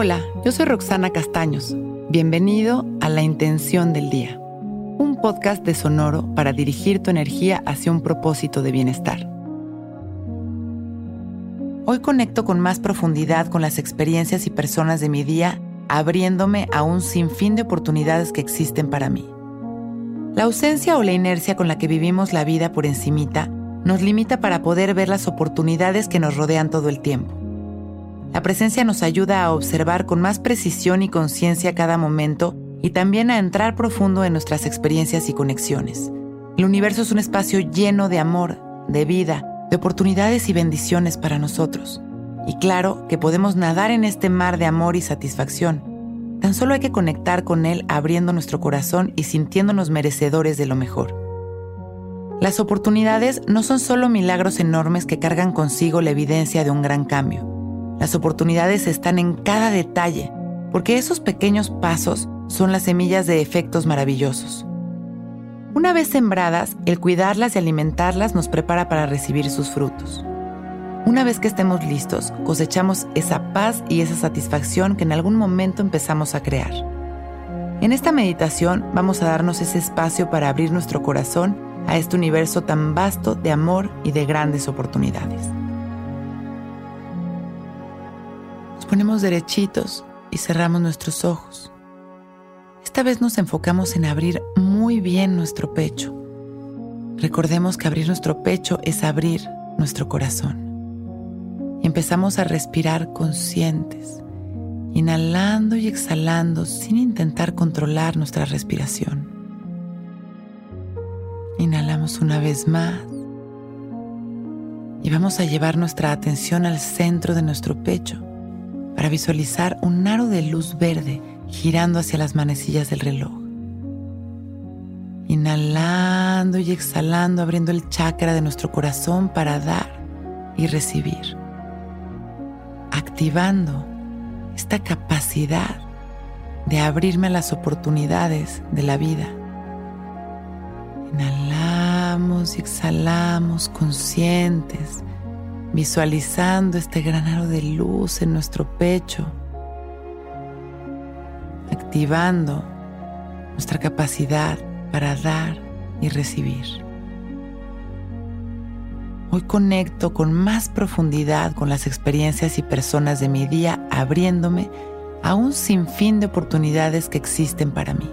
Hola, yo soy Roxana Castaños. Bienvenido a La Intención del Día, un podcast de Sonoro para dirigir tu energía hacia un propósito de bienestar. Hoy conecto con más profundidad con las experiencias y personas de mi día, abriéndome a un sinfín de oportunidades que existen para mí. La ausencia o la inercia con la que vivimos la vida por encimita nos limita para poder ver las oportunidades que nos rodean todo el tiempo. La presencia nos ayuda a observar con más precisión y conciencia cada momento y también a entrar profundo en nuestras experiencias y conexiones. El universo es un espacio lleno de amor, de vida, de oportunidades y bendiciones para nosotros. Y claro que podemos nadar en este mar de amor y satisfacción. Tan solo hay que conectar con él abriendo nuestro corazón y sintiéndonos merecedores de lo mejor. Las oportunidades no son solo milagros enormes que cargan consigo la evidencia de un gran cambio las oportunidades están en cada detalle, porque esos pequeños pasos son las semillas de efectos maravillosos. Una vez sembradas, el cuidarlas y alimentarlas nos prepara para recibir sus frutos. Una vez que estemos listos, cosechamos esa paz y esa satisfacción que en algún momento empezamos a crear. En esta meditación vamos a darnos ese espacio para abrir nuestro corazón a este universo tan vasto de amor y de grandes oportunidades. Ponemos derechitos y cerramos nuestros ojos. Esta vez nos enfocamos en abrir muy bien nuestro pecho. Recordemos que abrir nuestro pecho es abrir nuestro corazón. Empezamos a respirar conscientes, inhalando y exhalando sin intentar controlar nuestra respiración. Inhalamos una vez más y vamos a llevar nuestra atención al centro de nuestro pecho para visualizar un aro de luz verde girando hacia las manecillas del reloj. Inhalando y exhalando, abriendo el chakra de nuestro corazón para dar y recibir. Activando esta capacidad de abrirme a las oportunidades de la vida. Inhalamos y exhalamos conscientes visualizando este gran aro de luz en nuestro pecho, activando nuestra capacidad para dar y recibir. Hoy conecto con más profundidad con las experiencias y personas de mi día, abriéndome a un sinfín de oportunidades que existen para mí.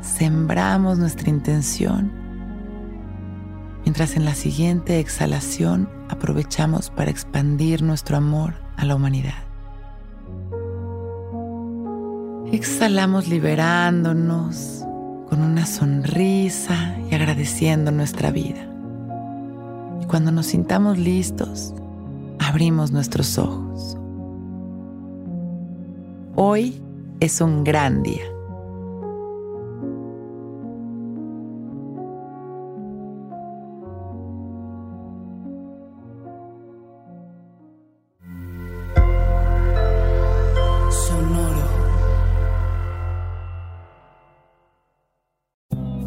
Sembramos nuestra intención mientras en la siguiente exhalación aprovechamos para expandir nuestro amor a la humanidad. Exhalamos liberándonos con una sonrisa y agradeciendo nuestra vida. Y cuando nos sintamos listos, abrimos nuestros ojos. Hoy es un gran día.